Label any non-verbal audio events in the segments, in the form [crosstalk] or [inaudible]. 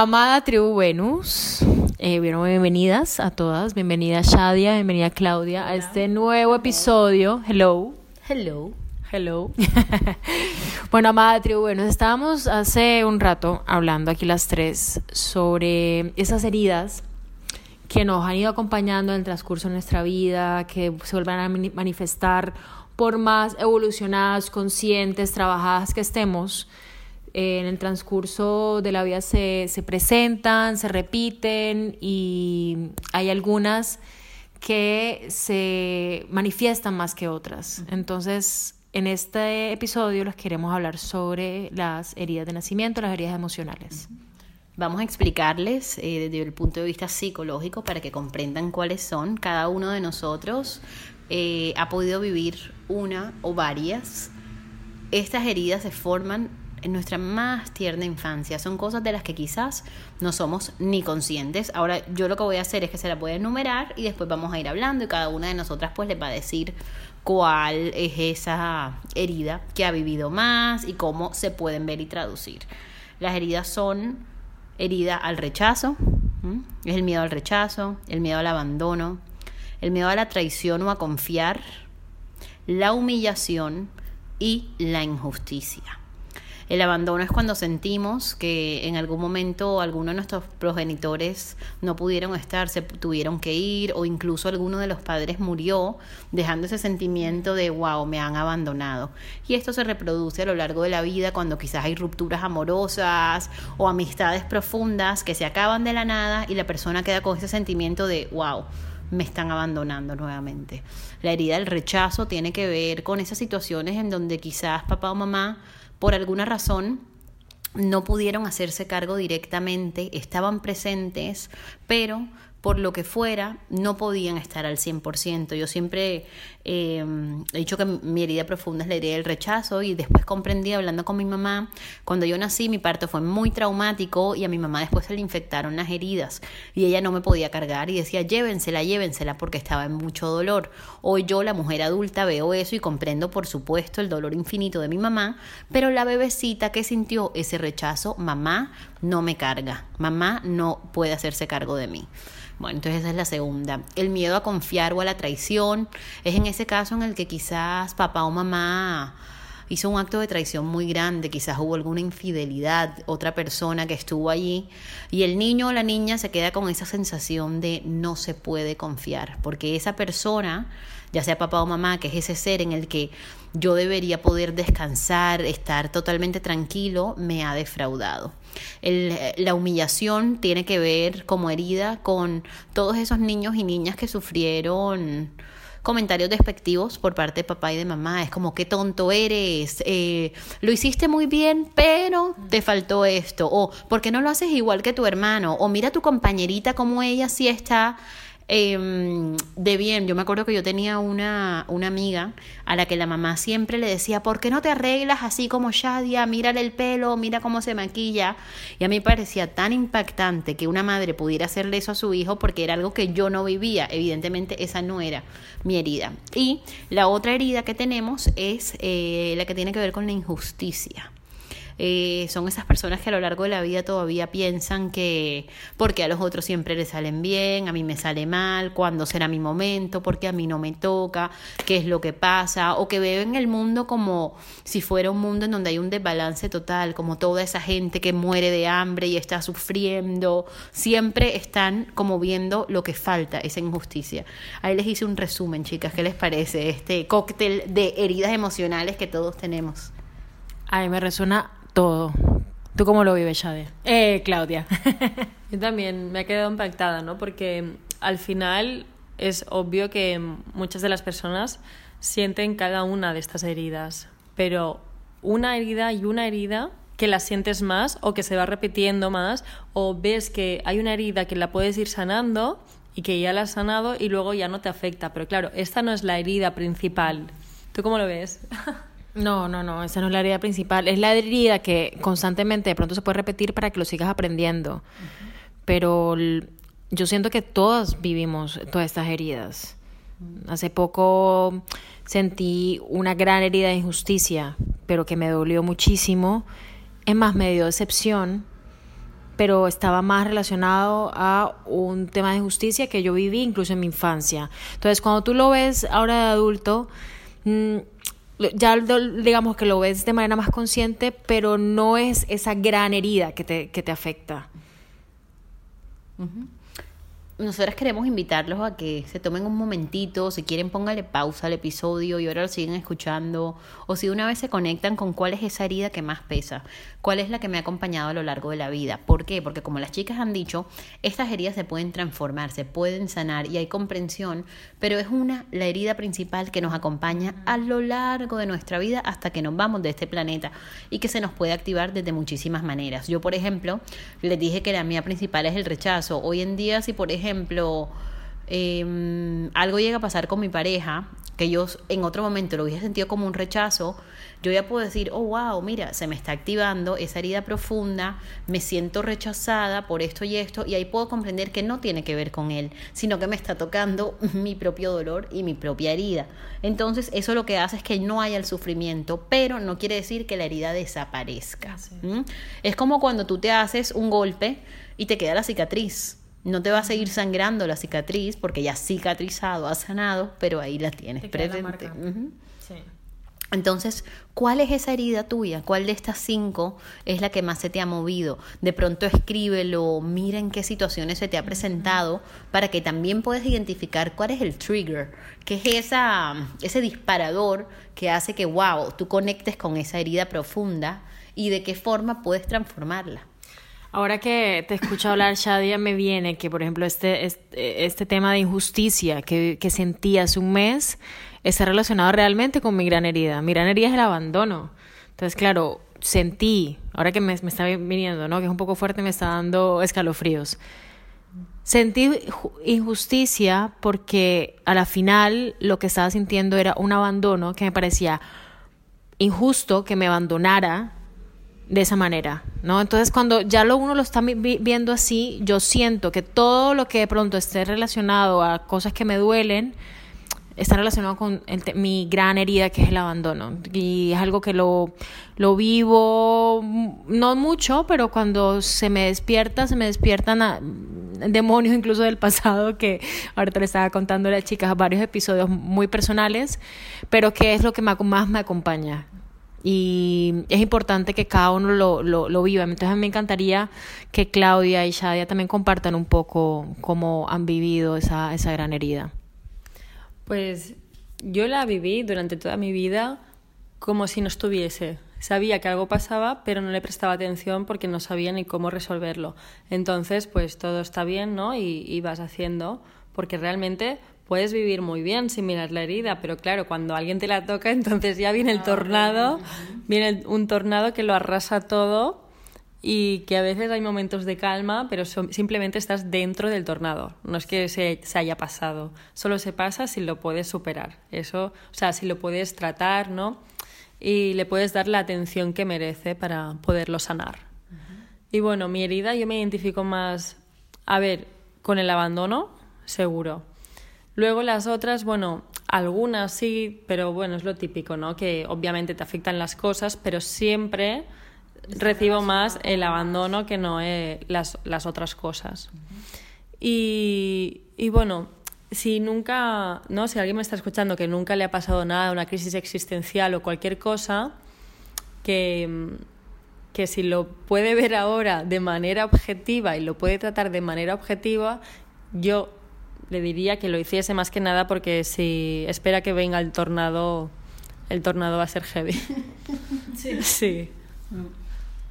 Amada tribu Venus, eh, bienvenidas a todas, bienvenida Shadia, bienvenida Claudia a este nuevo episodio. Hello. Hello. Hello. [laughs] bueno, amada tribu Venus, estábamos hace un rato hablando aquí las tres sobre esas heridas que nos han ido acompañando en el transcurso de nuestra vida, que se vuelvan a manifestar por más evolucionadas, conscientes, trabajadas que estemos en el transcurso de la vida se, se presentan, se repiten y hay algunas que se manifiestan más que otras. Entonces, en este episodio les queremos hablar sobre las heridas de nacimiento, las heridas emocionales. Vamos a explicarles eh, desde el punto de vista psicológico para que comprendan cuáles son. Cada uno de nosotros eh, ha podido vivir una o varias. Estas heridas se forman en nuestra más tierna infancia. Son cosas de las que quizás no somos ni conscientes. Ahora yo lo que voy a hacer es que se las voy a enumerar y después vamos a ir hablando y cada una de nosotras pues les va a decir cuál es esa herida que ha vivido más y cómo se pueden ver y traducir. Las heridas son herida al rechazo, es el miedo al rechazo, el miedo al abandono, el miedo a la traición o a confiar, la humillación y la injusticia. El abandono es cuando sentimos que en algún momento alguno de nuestros progenitores no pudieron estar, se tuvieron que ir o incluso alguno de los padres murió, dejando ese sentimiento de wow, me han abandonado. Y esto se reproduce a lo largo de la vida cuando quizás hay rupturas amorosas o amistades profundas que se acaban de la nada y la persona queda con ese sentimiento de wow, me están abandonando nuevamente. La herida del rechazo tiene que ver con esas situaciones en donde quizás papá o mamá por alguna razón no pudieron hacerse cargo directamente, estaban presentes, pero por lo que fuera, no podían estar al 100%. Yo siempre eh, he dicho que mi herida profunda es la herida del rechazo y después comprendí hablando con mi mamá, cuando yo nací mi parto fue muy traumático y a mi mamá después se le infectaron las heridas y ella no me podía cargar y decía llévensela, llévensela porque estaba en mucho dolor. Hoy yo, la mujer adulta, veo eso y comprendo por supuesto el dolor infinito de mi mamá, pero la bebecita que sintió ese rechazo, mamá no me carga, mamá no puede hacerse cargo de mí. Bueno, entonces esa es la segunda. El miedo a confiar o a la traición es en ese caso en el que quizás papá o mamá hizo un acto de traición muy grande, quizás hubo alguna infidelidad, otra persona que estuvo allí y el niño o la niña se queda con esa sensación de no se puede confiar, porque esa persona, ya sea papá o mamá, que es ese ser en el que yo debería poder descansar, estar totalmente tranquilo, me ha defraudado. la humillación tiene que ver como herida con todos esos niños y niñas que sufrieron comentarios despectivos por parte de papá y de mamá. Es como, qué tonto eres, eh, lo hiciste muy bien, pero te faltó esto. O, ¿por qué no lo haces igual que tu hermano? O mira tu compañerita como ella sí está Em, de bien. Yo me acuerdo que yo tenía una, una amiga a la que la mamá siempre le decía, ¿por qué no te arreglas así como Shadia? Mírale el pelo, mira cómo se maquilla. Y a mí parecía tan impactante que una madre pudiera hacerle eso a su hijo porque era algo que yo no vivía. Evidentemente esa no era mi herida. Y la otra herida que tenemos es eh, la que tiene que ver con la injusticia. Eh, son esas personas que a lo largo de la vida todavía piensan que porque a los otros siempre les salen bien, a mí me sale mal, cuándo será mi momento, porque a mí no me toca, qué es lo que pasa, o que ven el mundo como si fuera un mundo en donde hay un desbalance total, como toda esa gente que muere de hambre y está sufriendo, siempre están como viendo lo que falta, esa injusticia. Ahí les hice un resumen, chicas, ¿qué les parece este cóctel de heridas emocionales que todos tenemos? A mí me resuena todo. ¿Tú cómo lo vives, Shade? Eh, Claudia. [laughs] Yo también me he quedado impactada, ¿no? Porque al final es obvio que muchas de las personas sienten cada una de estas heridas, pero una herida y una herida que la sientes más o que se va repitiendo más o ves que hay una herida que la puedes ir sanando y que ya la has sanado y luego ya no te afecta. Pero claro, esta no es la herida principal. ¿Tú cómo lo ves? [laughs] No, no, no, esa no es la herida principal. Es la herida que constantemente de pronto se puede repetir para que lo sigas aprendiendo. Pero yo siento que todas vivimos todas estas heridas. Hace poco sentí una gran herida de injusticia, pero que me dolió muchísimo. Es más, me dio decepción, pero estaba más relacionado a un tema de injusticia que yo viví incluso en mi infancia. Entonces, cuando tú lo ves ahora de adulto, mm, ya digamos que lo ves de manera más consciente, pero no es esa gran herida que te, que te afecta. Nosotras queremos invitarlos a que se tomen un momentito, si quieren póngale pausa al episodio y ahora lo siguen escuchando, o si una vez se conectan con cuál es esa herida que más pesa, cuál es la que me ha acompañado a lo largo de la vida. ¿Por qué? Porque como las chicas han dicho, estas heridas se pueden transformar, se pueden sanar y hay comprensión, pero es una, la herida principal que nos acompaña a lo largo de nuestra vida hasta que nos vamos de este planeta y que se nos puede activar desde muchísimas maneras. Yo, por ejemplo, les dije que la mía principal es el rechazo. Hoy en día, si por ejemplo, ejemplo, em, algo llega a pasar con mi pareja, que yo en otro momento lo hubiese sentido como un rechazo, yo ya puedo decir, oh, wow, mira, se me está activando esa herida profunda, me siento rechazada por esto y esto, y ahí puedo comprender que no tiene que ver con él, sino que me está tocando [laughs] mi propio dolor y mi propia herida. Entonces, eso lo que hace es que no haya el sufrimiento, pero no quiere decir que la herida desaparezca. Es como cuando tú te haces un golpe y te queda la cicatriz no te va a seguir sangrando la cicatriz porque ya ha cicatrizado, ha sanado, pero ahí la tienes presente. Entonces, ¿cuál es esa herida tuya? ¿Cuál de estas cinco es la que más se te ha movido? De pronto escríbelo, mira en qué situaciones se te ha presentado para que también puedas identificar cuál es el trigger, que es esa, ese disparador que hace que, wow, tú conectes con esa herida profunda y de qué forma puedes transformarla. Ahora que te escucho hablar, Shadia, me viene que, por ejemplo, este, este, este tema de injusticia que, que, sentí hace un mes está relacionado realmente con mi gran herida. Mi gran herida es el abandono. Entonces, claro, sentí, ahora que me, me está viniendo, ¿no? que es un poco fuerte, me está dando escalofríos. Sentí injusticia porque a la final lo que estaba sintiendo era un abandono que me parecía injusto que me abandonara de esa manera, ¿no? Entonces, cuando ya lo uno lo está viendo así, yo siento que todo lo que de pronto esté relacionado a cosas que me duelen, está relacionado con mi gran herida que es el abandono. Y es algo que lo, lo vivo, no mucho, pero cuando se me despierta, se me despiertan demonios incluso del pasado que ahorita le estaba contando a las chicas varios episodios muy personales, pero que es lo que más me acompaña y es importante que cada uno lo, lo, lo, viva. Entonces me encantaría que Claudia y Shadia también compartan un poco cómo han vivido esa, esa gran herida. Pues yo la viví durante toda mi vida como si no estuviese. Sabía que algo pasaba, pero no le prestaba atención porque no sabía ni cómo resolverlo. Entonces, pues todo está bien, ¿no? Y, y vas haciendo, porque realmente puedes vivir muy bien sin mirar la herida, pero claro, cuando alguien te la toca, [laughs] entonces ya viene el ah, tornado, viene un tornado que lo arrasa todo y que a veces hay momentos de calma, pero simplemente estás dentro del tornado. No es que se, se, haya pasado, solo se pasa si lo puedes superar. Eso, o sea, si lo puedes tratar, ¿no? Y le puedes dar la atención que merece para poderlo sanar. Y bueno, mi herida yo me identifico más, a ver, con el abandono, seguro Luego las otras, bueno, algunas sí, pero bueno, es lo típico, ¿no? Que obviamente te afectan las cosas, pero siempre recibo más el abandono que no las, las otras cosas. y, y bueno, si nunca, ¿no? Si alguien me está escuchando que nunca le ha pasado nada, una crisis existencial o cualquier cosa, que, que si lo puede ver ahora de manera objetiva y lo puede tratar de manera objetiva, yo le diría que lo hiciese más que nada porque si espera que venga el tornado, el tornado va a ser heavy. [laughs] Sí. sí.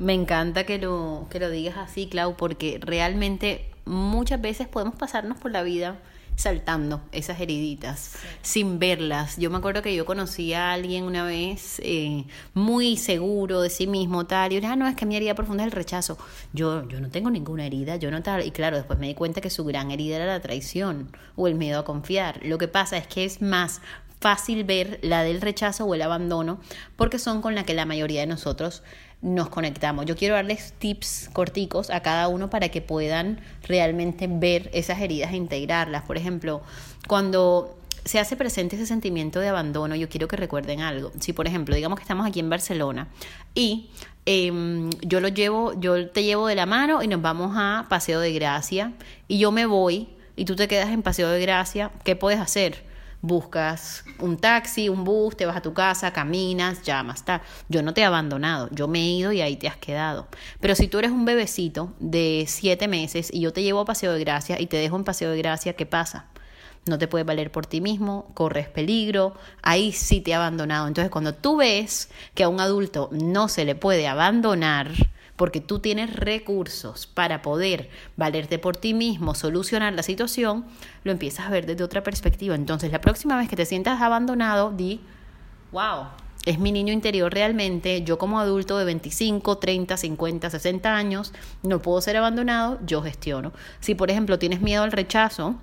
Me encanta que lo, que lo digas así, Clau, porque realmente muchas veces podemos pasarnos por la vida saltando esas heriditas sin verlas. Yo me acuerdo que yo conocí a alguien una vez eh, muy seguro de sí mismo, tal, y yo ah, no, es que mi herida profunda es el rechazo. Yo, yo no tengo ninguna herida, yo no tal. Y claro, después me di cuenta que su gran herida era la traición o el miedo a confiar. Lo que pasa es que es más fácil ver la del rechazo o el abandono porque son con la que la mayoría de nosotros nos conectamos. Yo quiero darles tips corticos a cada uno para que puedan realmente ver esas heridas e integrarlas. Por ejemplo, cuando se hace presente ese sentimiento de abandono, yo quiero que recuerden algo. Si, por ejemplo, digamos que estamos aquí en Barcelona y em, yo lo llevo, yo te llevo de la mano y nos vamos a Paseo de Gracia y yo me voy y tú te quedas en Paseo de Gracia, ¿qué puedes hacer? Buscas un taxi, un bus, te vas a tu casa, caminas, llamas, tal. Yo no te he abandonado, yo me he ido y ahí te has quedado. Pero si tú eres un bebecito de siete meses y yo te llevo a Paseo de Gracia y te dejo en Paseo de Gracia, ¿qué pasa? No te puedes valer por ti mismo, corres peligro, ahí sí te he abandonado. Entonces cuando tú ves que a un adulto no se le puede abandonar, porque tú tienes recursos para poder valerte por ti mismo, solucionar la situación, lo empiezas a ver desde otra perspectiva. Entonces, la próxima vez que te sientas abandonado, di, wow, es mi niño interior realmente, yo como adulto de 25, 30, 50, 60 años, no puedo ser abandonado, yo gestiono. Si, por ejemplo, tienes miedo al rechazo,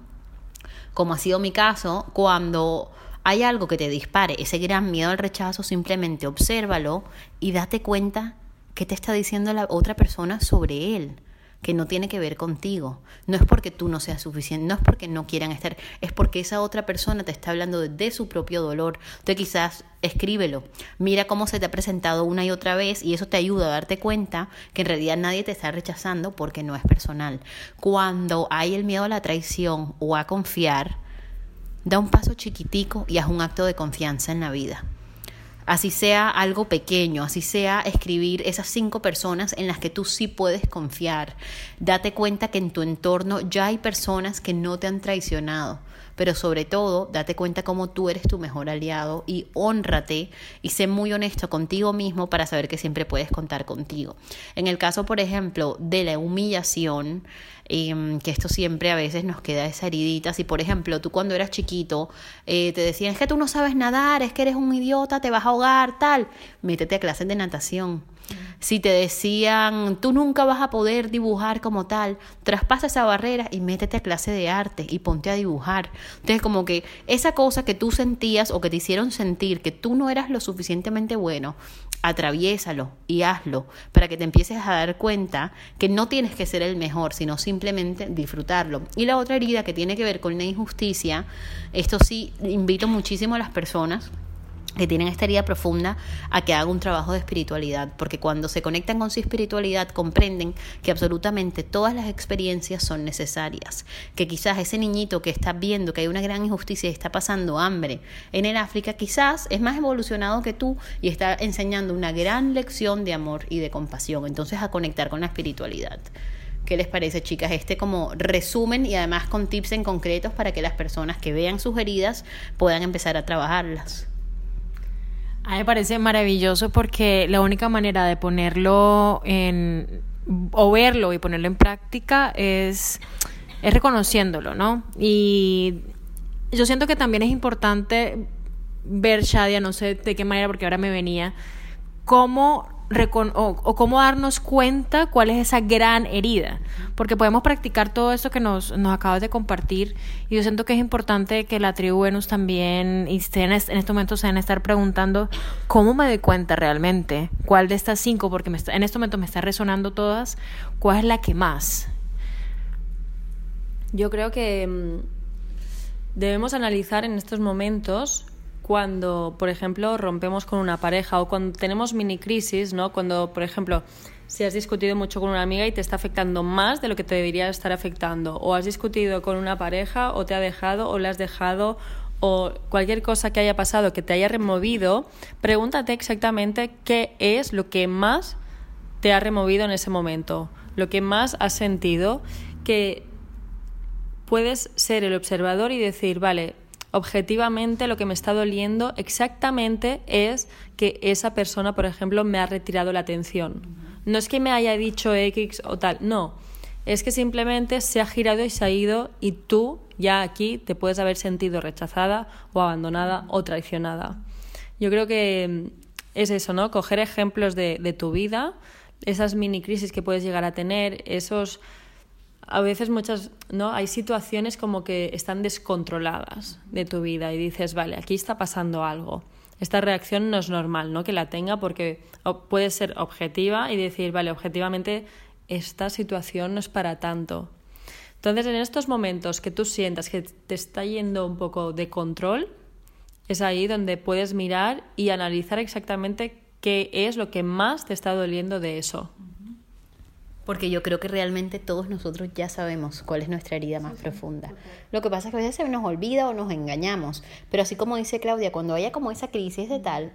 como ha sido mi caso, cuando hay algo que te dispare ese gran miedo al rechazo, simplemente obsérvalo y date cuenta ¿Qué te está diciendo la otra persona sobre él? que no tiene que ver contigo. No es porque tú no seas suficiente, no es porque no quieran estar, es porque esa otra persona te está hablando de, su propio dolor. Entonces quizás escríbelo, mira cómo se te ha presentado una y otra vez y eso te ayuda a darte cuenta que en realidad nadie te está rechazando porque no es personal. Cuando hay el miedo a la traición o a confiar, da un paso chiquitico y haz un acto de confianza en la vida así sea algo pequeño, así sea escribir esas cinco personas en las que tú sí puedes confiar. Date cuenta que en tu entorno ya hay personas que no te han traicionado, pero sobre todo date cuenta cómo tú eres tu mejor aliado y honrate y sé muy honesto contigo mismo para saber que siempre puedes contar contigo. En el caso, por ejemplo, de la humillación, Em, que esto siempre a veces nos queda esa heridita. Si, por ejemplo, tú cuando eras chiquito eh, te decían, es que tú no sabes nadar, es que eres un idiota, te vas a ahogar, tal, métete a clases de natación. Si te decían, tú nunca vas a poder dibujar como tal, traspasa esa barrera y métete a clase de arte y ponte a dibujar. Entonces, como que esa cosa que tú sentías o que te hicieron sentir que tú no eras lo suficientemente bueno, atraviésalo y hazlo para que te empieces a dar cuenta que no tienes que ser el mejor, sino simplemente disfrutarlo. Y la otra herida que tiene que ver con la injusticia, esto sí invito muchísimo a las personas que tienen esta herida profunda a que hagan un trabajo de espiritualidad, porque cuando se conectan con su espiritualidad comprenden que absolutamente todas las experiencias son necesarias, que quizás ese niñito que está viendo que hay una gran injusticia y está pasando hambre en el África, quizás es más evolucionado que tú y está enseñando una gran lección de amor y de compasión, entonces a conectar con la espiritualidad. ¿Qué les parece, chicas? Este como resumen y además con tips en concretos para que las personas que vean sus heridas puedan empezar a trabajarlas. A me parece maravilloso porque la única manera de ponerlo en o verlo y ponerlo en práctica es, es reconociéndolo, ¿no? Y yo siento que también es importante ver, Shadia, no sé de qué manera, porque ahora me venía, cómo o, cómo darnos cuenta cuál es esa gran herida. Porque podemos practicar todo eso que nos, nos acabas de compartir. Y yo siento que es importante que la tribu Venus también, y en, este, en este momento se van a estar preguntando, ¿cómo me doy cuenta realmente? ¿Cuál de estas cinco? Porque en este momento me está resonando todas. ¿Cuál es la que más? Yo creo que mm, debemos analizar en estos momentos cuando, por ejemplo, rompemos con una pareja o cuando tenemos mini crisis, ¿no? Cuando, por ejemplo, si has discutido mucho con una amiga y te está afectando más de lo que te debería estar afectando, o has discutido con una pareja o te ha dejado o le has dejado o cualquier cosa que haya pasado que te haya removido, pregúntate exactamente qué es lo que más te ha removido en ese momento, lo que más has sentido, que puedes ser el observador y decir, vale, objetivamente lo que me está doliendo exactamente es que esa persona, por ejemplo, me ha retirado la atención. No es que me haya dicho X o tal, no. es que simplemente se ha girado y se ha ido y tú ya aquí te puedes haber sentido rechazada o abandonada o traicionada. Yo creo que mm, es eso, ¿no? Coger ejemplos de, de tu vida, esas mini crisis que puedes llegar a tener, esos a veces muchas, ¿no? Hay situaciones como que están descontroladas de tu vida y dices, vale, aquí está pasando algo. Esta reacción no es normal, ¿no? Que la tenga porque puede ser objetiva y decir, vale, objetivamente esta situación no es para tanto. Entonces, en estos momentos que tú sientas que te está yendo un poco de control, es ahí donde puedes mirar y analizar exactamente qué es lo que más te está doliendo de eso porque yo creo que realmente todos nosotros ya sabemos cuál es nuestra herida más profunda. Lo que pasa es que a veces se nos olvida o nos engañamos, pero así como dice Claudia, cuando haya como esa crisis de tal,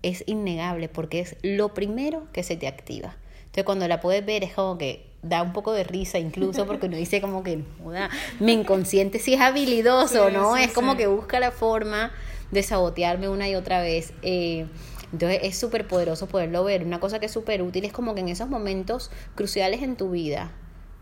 es innegable porque es lo primero que se te activa. Entonces cuando la puedes ver es como que da un poco de risa incluso porque uno dice como que mi inconsciente sí es habilidoso, ¿no? es como que busca la forma de sabotearme una y otra vez. Eh, entonces es súper poderoso poderlo ver. Una cosa que es súper útil es como que en esos momentos cruciales en tu vida,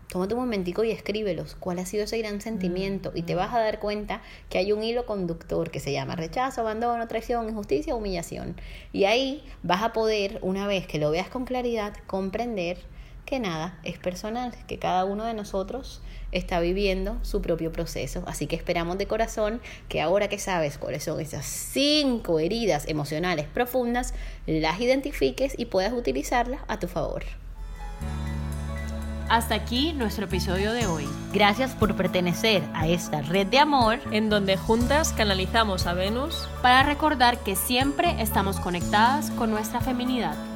tómate un momentico y escríbelos. ¿Cuál ha sido ese gran sentimiento? Y te vas a dar cuenta que hay un hilo conductor que se llama rechazo, abandono, traición, injusticia, humillación. Y ahí vas a poder, una vez que lo veas con claridad, comprender que nada, es personal, que cada uno de nosotros está viviendo su propio proceso. Así que esperamos de corazón que ahora que sabes cuáles son esas cinco heridas emocionales profundas, las identifiques y puedas utilizarlas a tu favor. Hasta aquí nuestro episodio de hoy. Gracias por pertenecer a esta red de amor en donde juntas canalizamos a Venus para recordar que siempre estamos conectadas con nuestra feminidad.